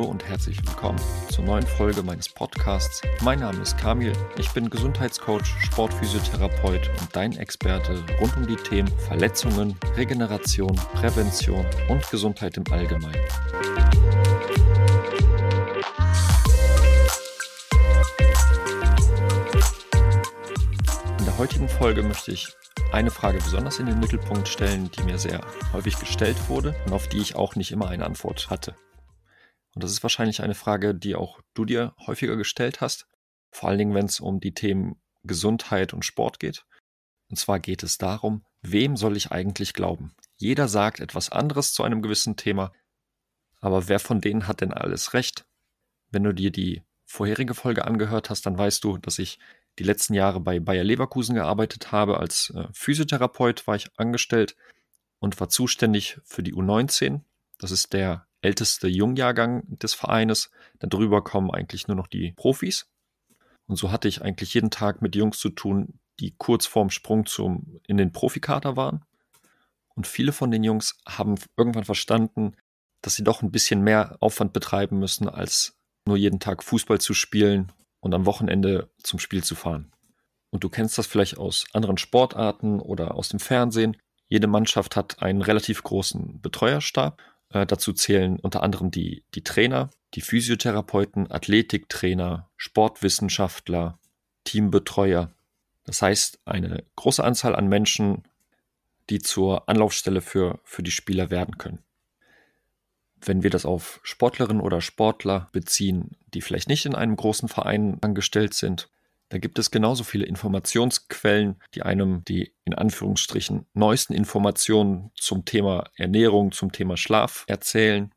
Hallo und herzlich willkommen zur neuen Folge meines Podcasts. Mein Name ist Kamil, ich bin Gesundheitscoach, Sportphysiotherapeut und dein Experte rund um die Themen Verletzungen, Regeneration, Prävention und Gesundheit im Allgemeinen. In der heutigen Folge möchte ich eine Frage besonders in den Mittelpunkt stellen, die mir sehr häufig gestellt wurde und auf die ich auch nicht immer eine Antwort hatte. Und das ist wahrscheinlich eine Frage, die auch du dir häufiger gestellt hast, vor allen Dingen, wenn es um die Themen Gesundheit und Sport geht. Und zwar geht es darum, wem soll ich eigentlich glauben? Jeder sagt etwas anderes zu einem gewissen Thema, aber wer von denen hat denn alles recht? Wenn du dir die vorherige Folge angehört hast, dann weißt du, dass ich die letzten Jahre bei Bayer Leverkusen gearbeitet habe. Als äh, Physiotherapeut war ich angestellt und war zuständig für die U19. Das ist der älteste Jungjahrgang des Vereines. Darüber kommen eigentlich nur noch die Profis. Und so hatte ich eigentlich jeden Tag mit Jungs zu tun, die kurz vorm Sprung zum, in den Profikader waren. Und viele von den Jungs haben irgendwann verstanden, dass sie doch ein bisschen mehr Aufwand betreiben müssen, als nur jeden Tag Fußball zu spielen und am Wochenende zum Spiel zu fahren. Und du kennst das vielleicht aus anderen Sportarten oder aus dem Fernsehen. Jede Mannschaft hat einen relativ großen Betreuerstab. Äh, dazu zählen unter anderem die, die Trainer, die Physiotherapeuten, Athletiktrainer, Sportwissenschaftler, Teambetreuer. Das heißt, eine große Anzahl an Menschen, die zur Anlaufstelle für, für die Spieler werden können. Wenn wir das auf Sportlerinnen oder Sportler beziehen, die vielleicht nicht in einem großen Verein angestellt sind, da gibt es genauso viele Informationsquellen, die einem die in Anführungsstrichen neuesten Informationen zum Thema Ernährung, zum Thema Schlaf erzählen.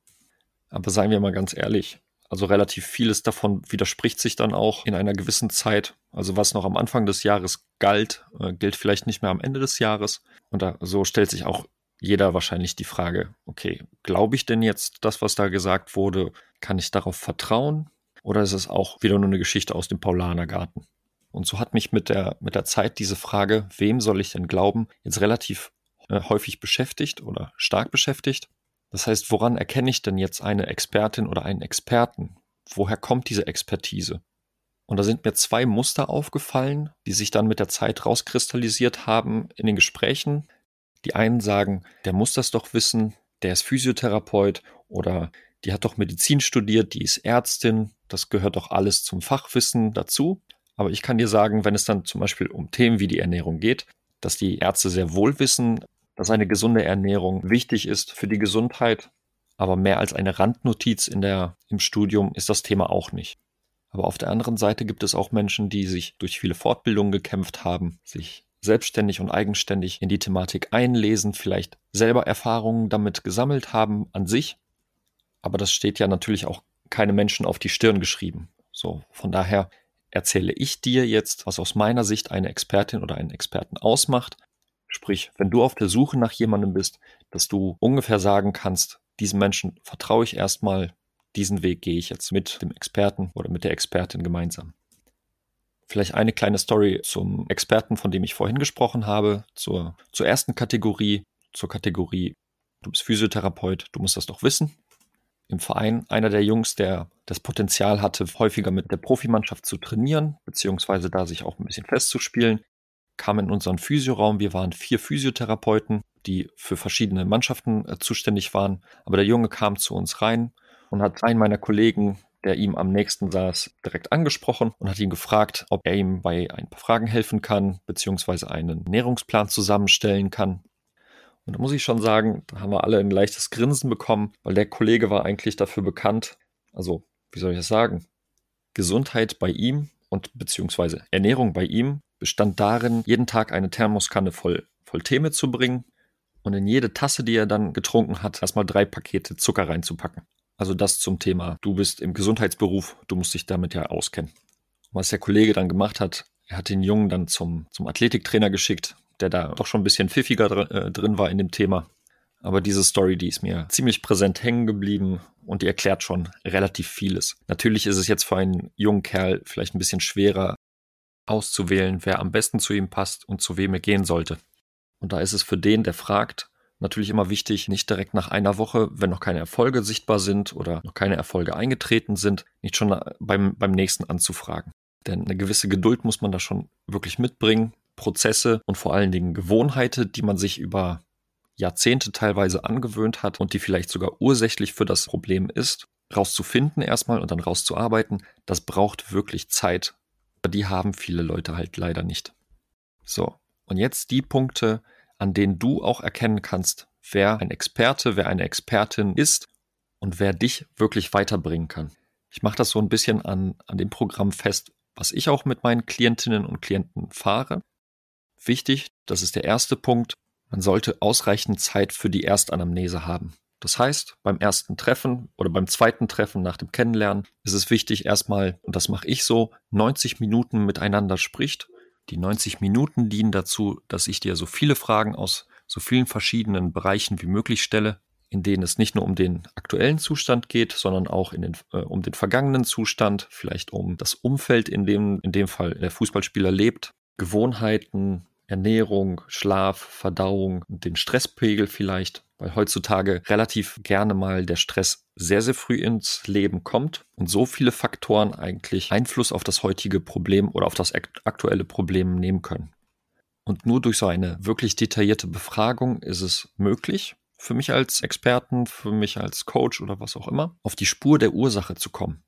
Aber seien wir mal ganz ehrlich, also relativ vieles davon widerspricht sich dann auch in einer gewissen Zeit. Also was noch am Anfang des Jahres galt, äh, gilt vielleicht nicht mehr am Ende des Jahres. Und da, so stellt sich auch jeder wahrscheinlich die Frage, okay, glaube ich denn jetzt das, was da gesagt wurde? Kann ich darauf vertrauen? Oder ist es auch wieder nur eine Geschichte aus dem Paulanergarten? Und so hat mich mit der, mit der Zeit diese Frage, wem soll ich denn glauben, jetzt relativ äh, häufig beschäftigt oder stark beschäftigt. Das heißt, woran erkenne ich denn jetzt eine Expertin oder einen Experten? Woher kommt diese Expertise? Und da sind mir zwei Muster aufgefallen, die sich dann mit der Zeit rauskristallisiert haben in den Gesprächen, die einen sagen, der muss das doch wissen, der ist Physiotherapeut oder die hat doch Medizin studiert, die ist Ärztin, das gehört doch alles zum Fachwissen dazu. Aber ich kann dir sagen, wenn es dann zum Beispiel um Themen wie die Ernährung geht, dass die Ärzte sehr wohl wissen, dass eine gesunde Ernährung wichtig ist für die Gesundheit. Aber mehr als eine Randnotiz in der, im Studium ist das Thema auch nicht. Aber auf der anderen Seite gibt es auch Menschen, die sich durch viele Fortbildungen gekämpft haben, sich selbstständig und eigenständig in die Thematik einlesen, vielleicht selber Erfahrungen damit gesammelt haben an sich. Aber das steht ja natürlich auch keine Menschen auf die Stirn geschrieben. So, von daher erzähle ich dir jetzt, was aus meiner Sicht eine Expertin oder einen Experten ausmacht. Sprich, wenn du auf der Suche nach jemandem bist, dass du ungefähr sagen kannst, diesem Menschen vertraue ich erstmal, diesen Weg gehe ich jetzt mit dem Experten oder mit der Expertin gemeinsam. Vielleicht eine kleine Story zum Experten, von dem ich vorhin gesprochen habe, zur, zur ersten Kategorie, zur Kategorie, du bist Physiotherapeut, du musst das doch wissen. Im Verein einer der Jungs, der das Potenzial hatte, häufiger mit der Profimannschaft zu trainieren, beziehungsweise da sich auch ein bisschen festzuspielen, kam in unseren Physioraum. Wir waren vier Physiotherapeuten, die für verschiedene Mannschaften äh, zuständig waren. Aber der Junge kam zu uns rein und hat einen meiner Kollegen der ihm am nächsten saß, direkt angesprochen und hat ihn gefragt, ob er ihm bei ein paar Fragen helfen kann, beziehungsweise einen Ernährungsplan zusammenstellen kann. Und da muss ich schon sagen, da haben wir alle ein leichtes Grinsen bekommen, weil der Kollege war eigentlich dafür bekannt, also, wie soll ich das sagen? Gesundheit bei ihm und beziehungsweise Ernährung bei ihm bestand darin, jeden Tag eine Thermoskanne voll, voll Tee mitzubringen und in jede Tasse, die er dann getrunken hat, erstmal drei Pakete Zucker reinzupacken. Also das zum Thema, du bist im Gesundheitsberuf, du musst dich damit ja auskennen. Was der Kollege dann gemacht hat, er hat den Jungen dann zum, zum Athletiktrainer geschickt, der da doch schon ein bisschen pfiffiger dr äh, drin war in dem Thema. Aber diese Story, die ist mir ziemlich präsent hängen geblieben und die erklärt schon relativ vieles. Natürlich ist es jetzt für einen jungen Kerl vielleicht ein bisschen schwerer auszuwählen, wer am besten zu ihm passt und zu wem er gehen sollte. Und da ist es für den, der fragt, Natürlich immer wichtig, nicht direkt nach einer Woche, wenn noch keine Erfolge sichtbar sind oder noch keine Erfolge eingetreten sind, nicht schon beim, beim nächsten anzufragen. Denn eine gewisse Geduld muss man da schon wirklich mitbringen. Prozesse und vor allen Dingen Gewohnheiten, die man sich über Jahrzehnte teilweise angewöhnt hat und die vielleicht sogar ursächlich für das Problem ist, rauszufinden erstmal und dann rauszuarbeiten, das braucht wirklich Zeit. Die haben viele Leute halt leider nicht. So, und jetzt die Punkte, an denen du auch erkennen kannst, wer ein Experte, wer eine Expertin ist und wer dich wirklich weiterbringen kann. Ich mache das so ein bisschen an, an dem Programm fest, was ich auch mit meinen Klientinnen und Klienten fahre. Wichtig, das ist der erste Punkt, man sollte ausreichend Zeit für die Erstanamnese haben. Das heißt, beim ersten Treffen oder beim zweiten Treffen nach dem Kennenlernen ist es wichtig, erstmal, und das mache ich so, 90 Minuten miteinander spricht. Die 90 Minuten dienen dazu, dass ich dir so viele Fragen aus so vielen verschiedenen Bereichen wie möglich stelle, in denen es nicht nur um den aktuellen Zustand geht, sondern auch den, äh, um den vergangenen Zustand, vielleicht um das Umfeld, in dem in dem Fall der Fußballspieler lebt, Gewohnheiten, Ernährung, Schlaf, Verdauung, den Stresspegel vielleicht, weil heutzutage relativ gerne mal der Stress sehr, sehr früh ins Leben kommt und so viele Faktoren eigentlich Einfluss auf das heutige Problem oder auf das aktuelle Problem nehmen können. Und nur durch so eine wirklich detaillierte Befragung ist es möglich, für mich als Experten, für mich als Coach oder was auch immer, auf die Spur der Ursache zu kommen.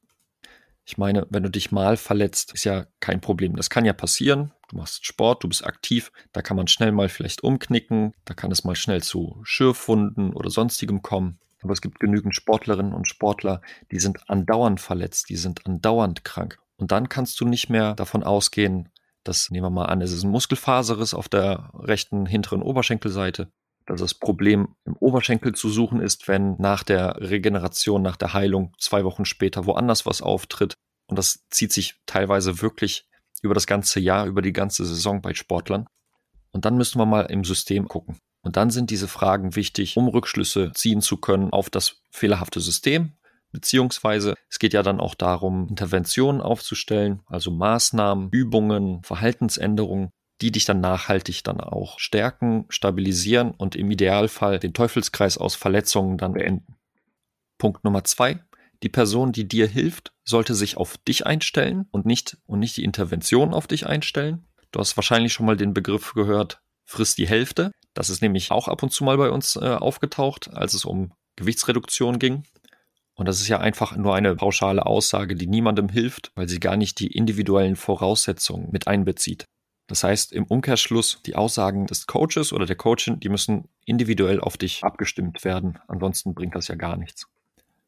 Ich meine, wenn du dich mal verletzt, ist ja kein Problem. Das kann ja passieren. Du machst Sport, du bist aktiv, da kann man schnell mal vielleicht umknicken, da kann es mal schnell zu Schürfwunden oder sonstigem kommen. Aber es gibt genügend Sportlerinnen und Sportler, die sind andauernd verletzt, die sind andauernd krank. Und dann kannst du nicht mehr davon ausgehen, dass, nehmen wir mal an, es ist ein Muskelfaserriss auf der rechten hinteren Oberschenkelseite, dass das Problem im Oberschenkel zu suchen ist, wenn nach der Regeneration, nach der Heilung zwei Wochen später woanders was auftritt. Und das zieht sich teilweise wirklich über das ganze Jahr, über die ganze Saison bei Sportlern. Und dann müssen wir mal im System gucken. Und dann sind diese Fragen wichtig, um Rückschlüsse ziehen zu können auf das fehlerhafte System. Beziehungsweise es geht ja dann auch darum, Interventionen aufzustellen, also Maßnahmen, Übungen, Verhaltensänderungen, die dich dann nachhaltig dann auch stärken, stabilisieren und im Idealfall den Teufelskreis aus Verletzungen dann beenden. Punkt Nummer zwei. Die Person, die dir hilft, sollte sich auf dich einstellen und nicht, und nicht die Intervention auf dich einstellen. Du hast wahrscheinlich schon mal den Begriff gehört, frisst die Hälfte. Das ist nämlich auch ab und zu mal bei uns äh, aufgetaucht, als es um Gewichtsreduktion ging. Und das ist ja einfach nur eine pauschale Aussage, die niemandem hilft, weil sie gar nicht die individuellen Voraussetzungen mit einbezieht. Das heißt, im Umkehrschluss, die Aussagen des Coaches oder der Coachin, die müssen individuell auf dich abgestimmt werden. Ansonsten bringt das ja gar nichts.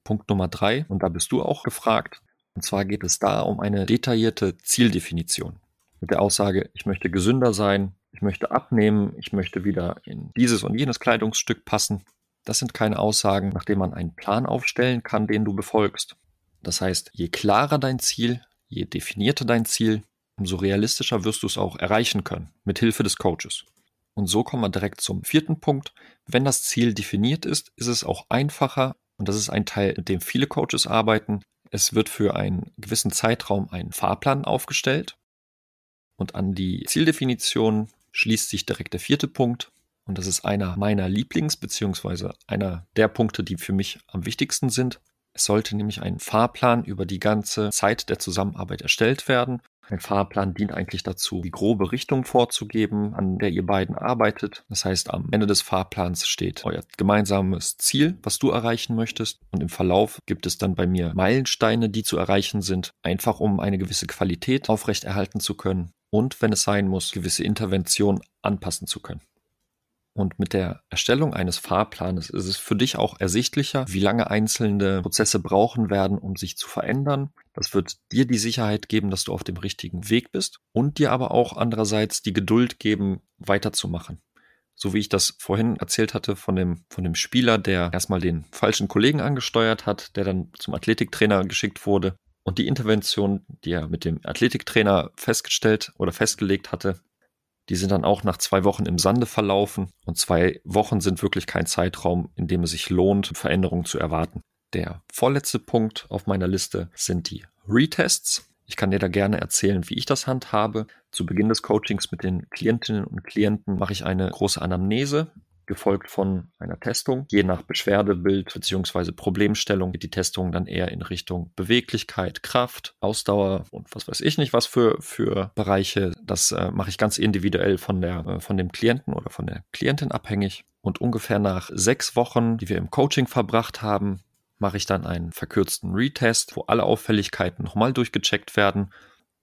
Punkt Nummer drei, und da bist du auch gefragt. Und zwar geht es da um eine detaillierte Zieldefinition. Mit der Aussage, ich möchte gesünder sein, ich möchte abnehmen, ich möchte wieder in dieses und jenes Kleidungsstück passen. Das sind keine Aussagen, nach denen man einen Plan aufstellen kann, den du befolgst. Das heißt, je klarer dein Ziel, je definierter dein Ziel, umso realistischer wirst du es auch erreichen können, mit Hilfe des Coaches. Und so kommen wir direkt zum vierten Punkt. Wenn das Ziel definiert ist, ist es auch einfacher, und das ist ein Teil, mit dem viele Coaches arbeiten. Es wird für einen gewissen Zeitraum ein Fahrplan aufgestellt. Und an die Zieldefinition schließt sich direkt der vierte Punkt. Und das ist einer meiner Lieblings- beziehungsweise einer der Punkte, die für mich am wichtigsten sind. Es sollte nämlich ein Fahrplan über die ganze Zeit der Zusammenarbeit erstellt werden. Ein Fahrplan dient eigentlich dazu, die grobe Richtung vorzugeben, an der ihr beiden arbeitet. Das heißt, am Ende des Fahrplans steht euer gemeinsames Ziel, was du erreichen möchtest. Und im Verlauf gibt es dann bei mir Meilensteine, die zu erreichen sind, einfach um eine gewisse Qualität aufrechterhalten zu können und, wenn es sein muss, gewisse Interventionen anpassen zu können. Und mit der Erstellung eines Fahrplanes ist es für dich auch ersichtlicher, wie lange einzelne Prozesse brauchen werden, um sich zu verändern. Das wird dir die Sicherheit geben, dass du auf dem richtigen Weg bist und dir aber auch andererseits die Geduld geben, weiterzumachen. So wie ich das vorhin erzählt hatte von dem, von dem Spieler, der erstmal den falschen Kollegen angesteuert hat, der dann zum Athletiktrainer geschickt wurde. Und die Intervention, die er mit dem Athletiktrainer festgestellt oder festgelegt hatte, die sind dann auch nach zwei Wochen im Sande verlaufen und zwei Wochen sind wirklich kein Zeitraum, in dem es sich lohnt, Veränderungen zu erwarten. Der vorletzte Punkt auf meiner Liste sind die Retests. Ich kann dir da gerne erzählen, wie ich das handhabe. Zu Beginn des Coachings mit den Klientinnen und Klienten mache ich eine große Anamnese. Gefolgt von einer Testung. Je nach Beschwerdebild bzw. Problemstellung geht die Testung dann eher in Richtung Beweglichkeit, Kraft, Ausdauer und was weiß ich nicht was für, für Bereiche. Das äh, mache ich ganz individuell von, der, äh, von dem Klienten oder von der Klientin abhängig. Und ungefähr nach sechs Wochen, die wir im Coaching verbracht haben, mache ich dann einen verkürzten Retest, wo alle Auffälligkeiten nochmal durchgecheckt werden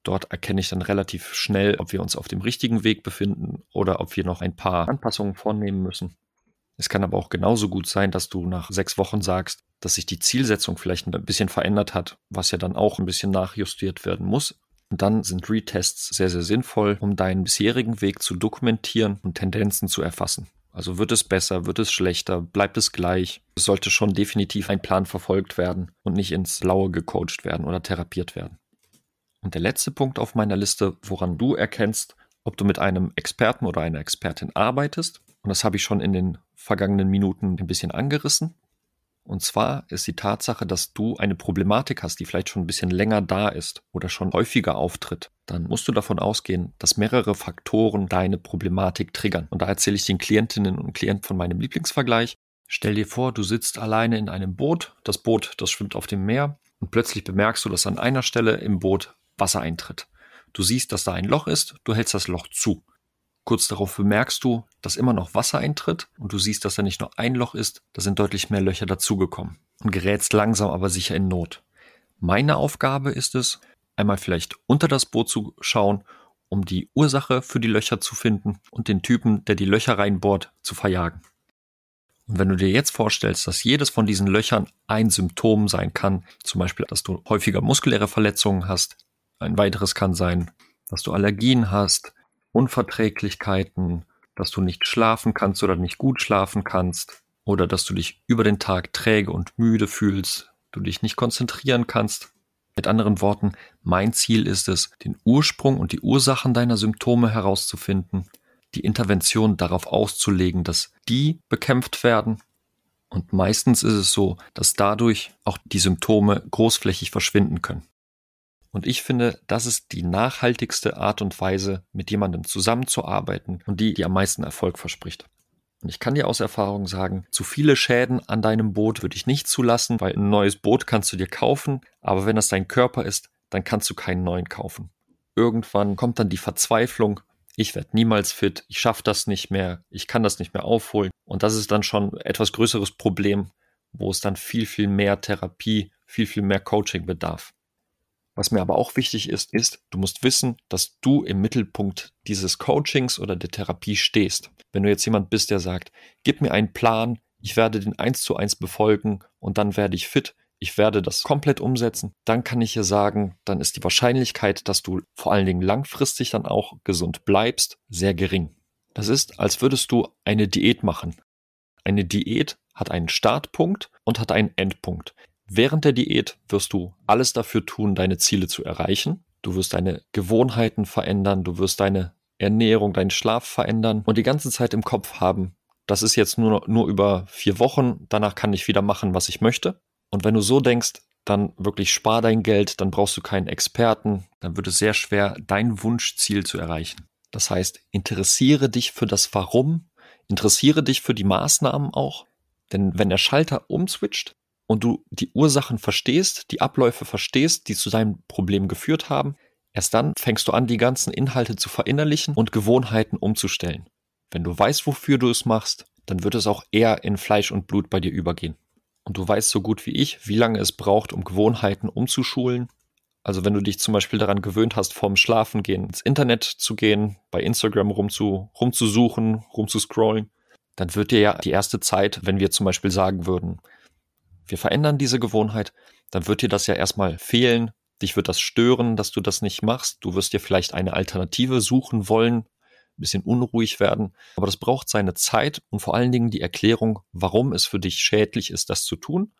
Dort erkenne ich dann relativ schnell, ob wir uns auf dem richtigen Weg befinden oder ob wir noch ein paar Anpassungen vornehmen müssen. Es kann aber auch genauso gut sein, dass du nach sechs Wochen sagst, dass sich die Zielsetzung vielleicht ein bisschen verändert hat, was ja dann auch ein bisschen nachjustiert werden muss. Und dann sind Retests sehr, sehr sinnvoll, um deinen bisherigen Weg zu dokumentieren und Tendenzen zu erfassen. Also wird es besser, wird es schlechter, bleibt es gleich? Es sollte schon definitiv ein Plan verfolgt werden und nicht ins Blaue gecoacht werden oder therapiert werden. Und der letzte Punkt auf meiner Liste, woran du erkennst, ob du mit einem Experten oder einer Expertin arbeitest, und das habe ich schon in den vergangenen Minuten ein bisschen angerissen. Und zwar ist die Tatsache, dass du eine Problematik hast, die vielleicht schon ein bisschen länger da ist oder schon häufiger auftritt. Dann musst du davon ausgehen, dass mehrere Faktoren deine Problematik triggern. Und da erzähle ich den Klientinnen und Klienten von meinem Lieblingsvergleich. Stell dir vor, du sitzt alleine in einem Boot. Das Boot, das schwimmt auf dem Meer. Und plötzlich bemerkst du, dass an einer Stelle im Boot Wasser eintritt. Du siehst, dass da ein Loch ist, du hältst das Loch zu. Kurz darauf bemerkst du, dass immer noch Wasser eintritt und du siehst, dass da nicht nur ein Loch ist, da sind deutlich mehr Löcher dazugekommen und gerätst langsam aber sicher in Not. Meine Aufgabe ist es, einmal vielleicht unter das Boot zu schauen, um die Ursache für die Löcher zu finden und den Typen, der die Löcher reinbohrt, zu verjagen. Und wenn du dir jetzt vorstellst, dass jedes von diesen Löchern ein Symptom sein kann, zum Beispiel, dass du häufiger muskuläre Verletzungen hast, ein weiteres kann sein, dass du Allergien hast, Unverträglichkeiten, dass du nicht schlafen kannst oder nicht gut schlafen kannst oder dass du dich über den Tag träge und müde fühlst, du dich nicht konzentrieren kannst. Mit anderen Worten, mein Ziel ist es, den Ursprung und die Ursachen deiner Symptome herauszufinden, die Intervention darauf auszulegen, dass die bekämpft werden. Und meistens ist es so, dass dadurch auch die Symptome großflächig verschwinden können. Und ich finde, das ist die nachhaltigste Art und Weise, mit jemandem zusammenzuarbeiten und die, die am meisten Erfolg verspricht. Und ich kann dir aus Erfahrung sagen, zu viele Schäden an deinem Boot würde ich nicht zulassen, weil ein neues Boot kannst du dir kaufen, aber wenn das dein Körper ist, dann kannst du keinen neuen kaufen. Irgendwann kommt dann die Verzweiflung, ich werde niemals fit, ich schaffe das nicht mehr, ich kann das nicht mehr aufholen. Und das ist dann schon etwas größeres Problem, wo es dann viel, viel mehr Therapie, viel, viel mehr Coaching bedarf. Was mir aber auch wichtig ist, ist, du musst wissen, dass du im Mittelpunkt dieses Coachings oder der Therapie stehst. Wenn du jetzt jemand bist, der sagt, gib mir einen Plan, ich werde den eins zu eins befolgen und dann werde ich fit, ich werde das komplett umsetzen, dann kann ich hier sagen, dann ist die Wahrscheinlichkeit, dass du vor allen Dingen langfristig dann auch gesund bleibst, sehr gering. Das ist, als würdest du eine Diät machen. Eine Diät hat einen Startpunkt und hat einen Endpunkt. Während der Diät wirst du alles dafür tun, deine Ziele zu erreichen. Du wirst deine Gewohnheiten verändern, du wirst deine Ernährung, deinen Schlaf verändern und die ganze Zeit im Kopf haben, das ist jetzt nur, nur über vier Wochen, danach kann ich wieder machen, was ich möchte. Und wenn du so denkst, dann wirklich spar dein Geld, dann brauchst du keinen Experten, dann wird es sehr schwer, dein Wunschziel zu erreichen. Das heißt, interessiere dich für das Warum, interessiere dich für die Maßnahmen auch, denn wenn der Schalter umswitcht, und du die Ursachen verstehst, die Abläufe verstehst, die zu deinem Problem geführt haben, erst dann fängst du an, die ganzen Inhalte zu verinnerlichen und Gewohnheiten umzustellen. Wenn du weißt, wofür du es machst, dann wird es auch eher in Fleisch und Blut bei dir übergehen. Und du weißt so gut wie ich, wie lange es braucht, um Gewohnheiten umzuschulen. Also wenn du dich zum Beispiel daran gewöhnt hast, vorm Schlafengehen ins Internet zu gehen, bei Instagram rumzu, rumzusuchen, rumzuscrollen, dann wird dir ja die erste Zeit, wenn wir zum Beispiel sagen würden, wir verändern diese Gewohnheit, dann wird dir das ja erstmal fehlen. Dich wird das stören, dass du das nicht machst. Du wirst dir vielleicht eine Alternative suchen wollen, ein bisschen unruhig werden. Aber das braucht seine Zeit und vor allen Dingen die Erklärung, warum es für dich schädlich ist, das zu tun.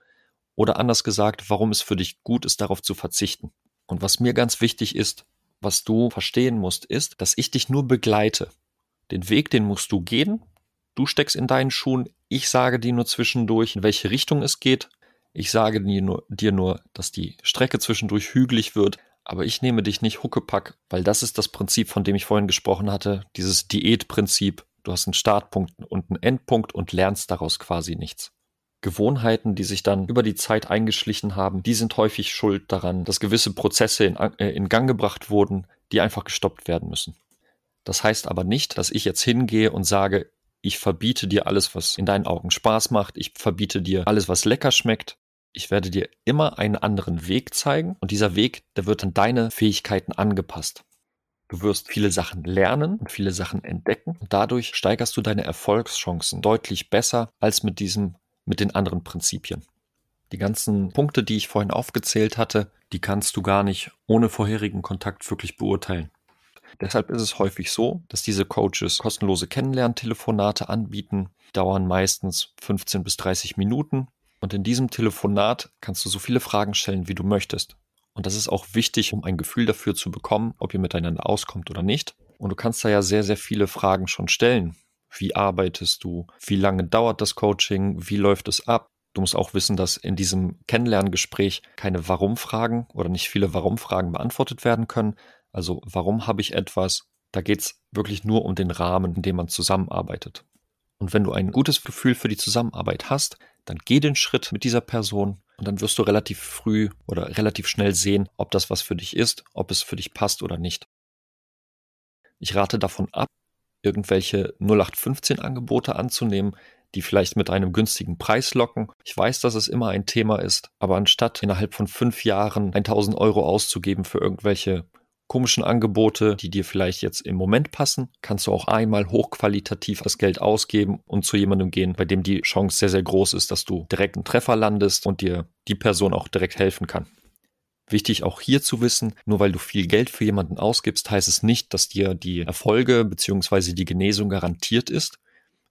Oder anders gesagt, warum es für dich gut ist, darauf zu verzichten. Und was mir ganz wichtig ist, was du verstehen musst, ist, dass ich dich nur begleite. Den Weg, den musst du gehen. Du steckst in deinen Schuhen. Ich sage dir nur zwischendurch, in welche Richtung es geht. Ich sage dir nur, dir nur, dass die Strecke zwischendurch hügelig wird, aber ich nehme dich nicht huckepack, weil das ist das Prinzip, von dem ich vorhin gesprochen hatte, dieses Diätprinzip. Du hast einen Startpunkt und einen Endpunkt und lernst daraus quasi nichts. Gewohnheiten, die sich dann über die Zeit eingeschlichen haben, die sind häufig schuld daran, dass gewisse Prozesse in, äh, in Gang gebracht wurden, die einfach gestoppt werden müssen. Das heißt aber nicht, dass ich jetzt hingehe und sage, ich verbiete dir alles, was in deinen Augen Spaß macht, ich verbiete dir alles, was lecker schmeckt. Ich werde dir immer einen anderen Weg zeigen und dieser Weg, der wird an deine Fähigkeiten angepasst. Du wirst viele Sachen lernen und viele Sachen entdecken und dadurch steigerst du deine Erfolgschancen deutlich besser als mit diesem, mit den anderen Prinzipien. Die ganzen Punkte, die ich vorhin aufgezählt hatte, die kannst du gar nicht ohne vorherigen Kontakt wirklich beurteilen. Deshalb ist es häufig so, dass diese Coaches kostenlose Kennenlerntelefonate anbieten, dauern meistens 15 bis 30 Minuten und in diesem Telefonat kannst du so viele Fragen stellen, wie du möchtest. Und das ist auch wichtig, um ein Gefühl dafür zu bekommen, ob ihr miteinander auskommt oder nicht. Und du kannst da ja sehr, sehr viele Fragen schon stellen. Wie arbeitest du? Wie lange dauert das Coaching? Wie läuft es ab? Du musst auch wissen, dass in diesem Kennenlerngespräch keine Warum-Fragen oder nicht viele Warum-Fragen beantwortet werden können. Also warum habe ich etwas? Da geht es wirklich nur um den Rahmen, in dem man zusammenarbeitet. Und wenn du ein gutes Gefühl für die Zusammenarbeit hast, dann geh den Schritt mit dieser Person und dann wirst du relativ früh oder relativ schnell sehen, ob das was für dich ist, ob es für dich passt oder nicht. Ich rate davon ab, irgendwelche 0815 Angebote anzunehmen, die vielleicht mit einem günstigen Preis locken. Ich weiß, dass es immer ein Thema ist, aber anstatt innerhalb von fünf Jahren 1000 Euro auszugeben für irgendwelche komischen Angebote, die dir vielleicht jetzt im Moment passen, kannst du auch einmal hochqualitativ das Geld ausgeben und zu jemandem gehen, bei dem die Chance sehr, sehr groß ist, dass du direkt einen Treffer landest und dir die Person auch direkt helfen kann. Wichtig auch hier zu wissen, nur weil du viel Geld für jemanden ausgibst, heißt es nicht, dass dir die Erfolge bzw. die Genesung garantiert ist.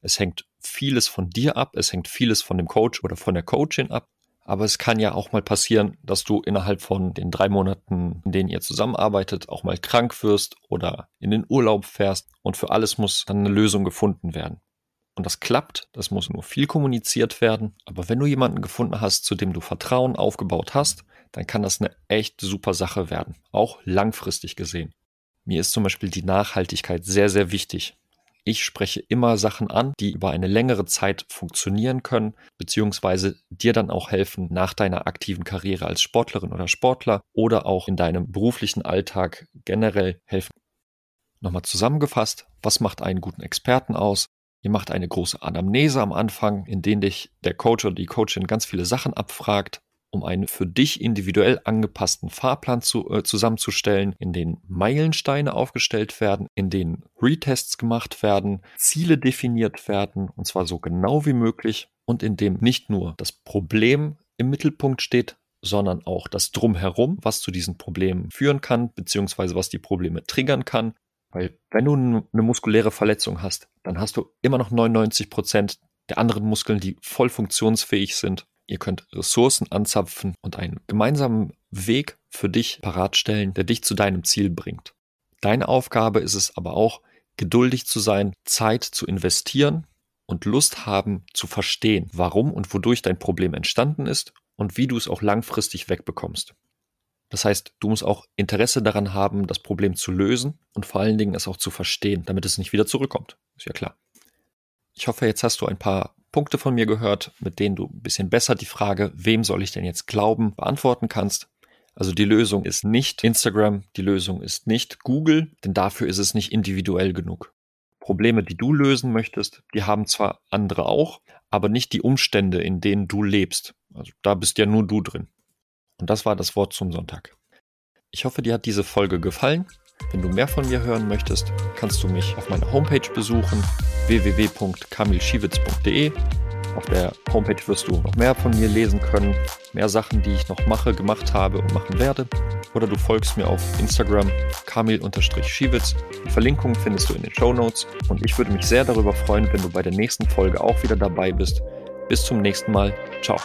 Es hängt vieles von dir ab, es hängt vieles von dem Coach oder von der Coachin ab. Aber es kann ja auch mal passieren, dass du innerhalb von den drei Monaten, in denen ihr zusammenarbeitet, auch mal krank wirst oder in den Urlaub fährst. Und für alles muss dann eine Lösung gefunden werden. Und das klappt, das muss nur viel kommuniziert werden. Aber wenn du jemanden gefunden hast, zu dem du Vertrauen aufgebaut hast, dann kann das eine echt super Sache werden. Auch langfristig gesehen. Mir ist zum Beispiel die Nachhaltigkeit sehr, sehr wichtig. Ich spreche immer Sachen an, die über eine längere Zeit funktionieren können, beziehungsweise dir dann auch helfen nach deiner aktiven Karriere als Sportlerin oder Sportler oder auch in deinem beruflichen Alltag generell helfen. Nochmal zusammengefasst, was macht einen guten Experten aus? Ihr macht eine große Anamnese am Anfang, in denen dich der Coach oder die Coachin ganz viele Sachen abfragt um einen für dich individuell angepassten Fahrplan zu, äh, zusammenzustellen, in den Meilensteine aufgestellt werden, in denen Retests gemacht werden, Ziele definiert werden, und zwar so genau wie möglich, und in dem nicht nur das Problem im Mittelpunkt steht, sondern auch das Drumherum, was zu diesen Problemen führen kann, beziehungsweise was die Probleme triggern kann. Weil wenn du eine muskuläre Verletzung hast, dann hast du immer noch 99 Prozent der anderen Muskeln, die voll funktionsfähig sind Ihr könnt Ressourcen anzapfen und einen gemeinsamen Weg für dich paratstellen, der dich zu deinem Ziel bringt. Deine Aufgabe ist es aber auch, geduldig zu sein, Zeit zu investieren und Lust haben zu verstehen, warum und wodurch dein Problem entstanden ist und wie du es auch langfristig wegbekommst. Das heißt, du musst auch Interesse daran haben, das Problem zu lösen und vor allen Dingen es auch zu verstehen, damit es nicht wieder zurückkommt. Ist ja klar. Ich hoffe, jetzt hast du ein paar Punkte von mir gehört, mit denen du ein bisschen besser die Frage, wem soll ich denn jetzt glauben, beantworten kannst. Also die Lösung ist nicht Instagram, die Lösung ist nicht Google, denn dafür ist es nicht individuell genug. Probleme, die du lösen möchtest, die haben zwar andere auch, aber nicht die Umstände, in denen du lebst. Also da bist ja nur du drin. Und das war das Wort zum Sonntag. Ich hoffe, dir hat diese Folge gefallen. Wenn du mehr von mir hören möchtest, kannst du mich auf meiner Homepage besuchen www.kamilschiewitz.de. Auf der Homepage wirst du noch mehr von mir lesen können, mehr Sachen, die ich noch mache, gemacht habe und machen werde. Oder du folgst mir auf Instagram kamil-schiewitz. Die Verlinkung findest du in den Show Notes. Und ich würde mich sehr darüber freuen, wenn du bei der nächsten Folge auch wieder dabei bist. Bis zum nächsten Mal. Ciao.